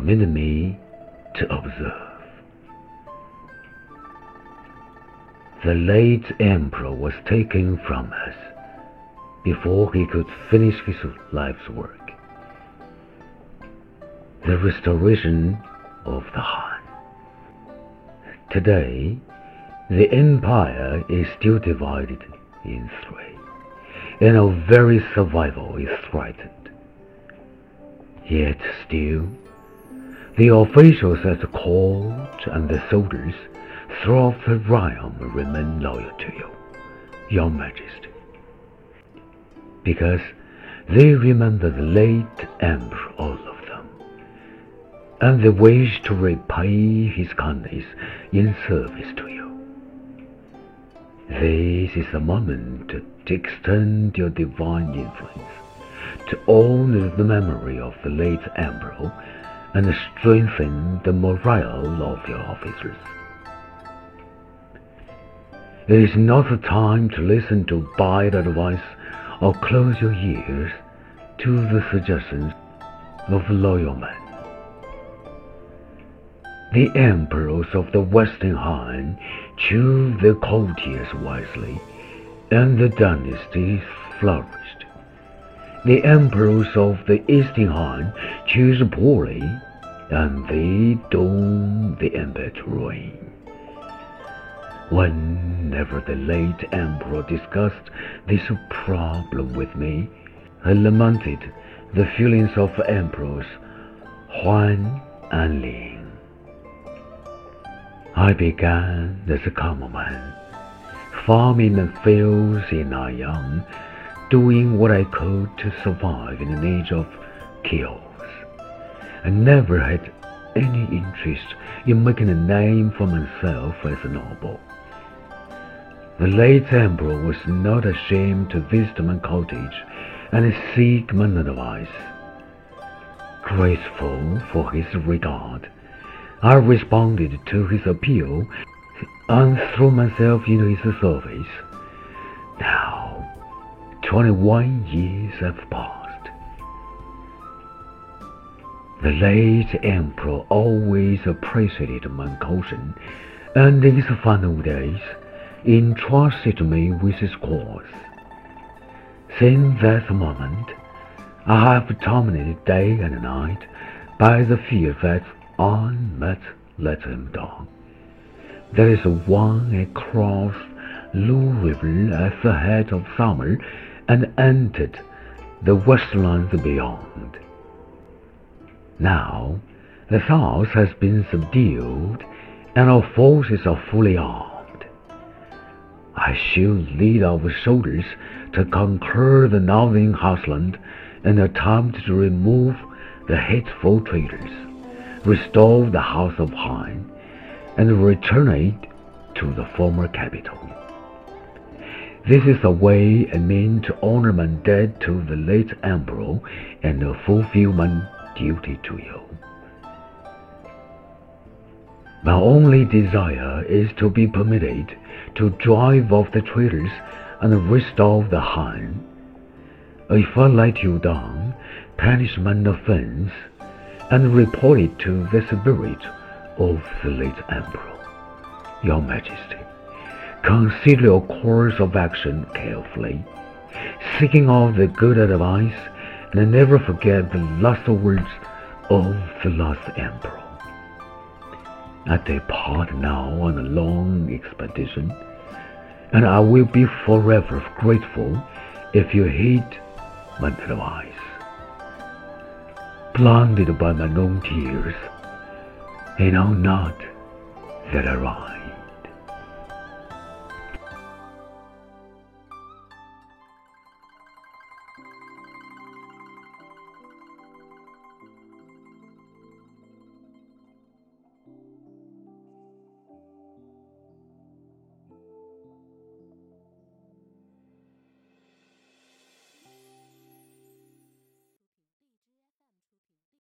permit me to observe. The late emperor was taken from us before he could finish his life's work. The restoration of the Han. Today, the empire is still divided in three, and our very survival is threatened. Yet still, the officials at the court and the soldiers throughout the realm remain loyal to you, your majesty, because they remember the late emperor, all of them, and they wish to repay his kindness in service to you. This is the moment to extend your divine influence, to honor the memory of the late emperor, and strengthen the morale of your officers. It is not the time to listen to bad advice or close your ears to the suggestions of loyal men. The emperors of the Western Han chose their courtiers wisely, and the dynasty flourished. The emperors of the Eastern Han choose poorly, and they doomed the empire to ruin. Whenever the late emperor discussed this problem with me, I lamented the feelings of emperors Huan and Ling. I began as a common man, farming the fields in Nanyang, doing what I could to survive in an age of chaos. I never had any interest in making a name for myself as a noble. The late emperor was not ashamed to visit my cottage and seek my advice. Grateful for his regard, I responded to his appeal and threw myself into his service. Now, 21 years have passed. The late emperor always appreciated my caution, and in his final days, entrusted me with his cause. Since that moment, I have dominated day and night by the fear that I might let him down. There is one across Lu River at the head of summer and entered the westlands beyond. Now, the south has been subdued and our forces are fully armed. I shall lead our soldiers to conquer the northern heartland and attempt to remove the hateful traitors, restore the house of Han, and return it to the former capital. This is a way I mean to honor my debt to the late emperor and fulfill my duty to you. My only desire is to be permitted to drive off the traitors and restore the Han. If I let you down, punish my offense, and report it to the spirit of the late emperor, your majesty, consider your course of action carefully, seeking all the good advice, and never forget the last words of the last emperor. I depart now on a long expedition, and I will be forever grateful if you heed my advice. Blinded by my own tears, I know not that I rise.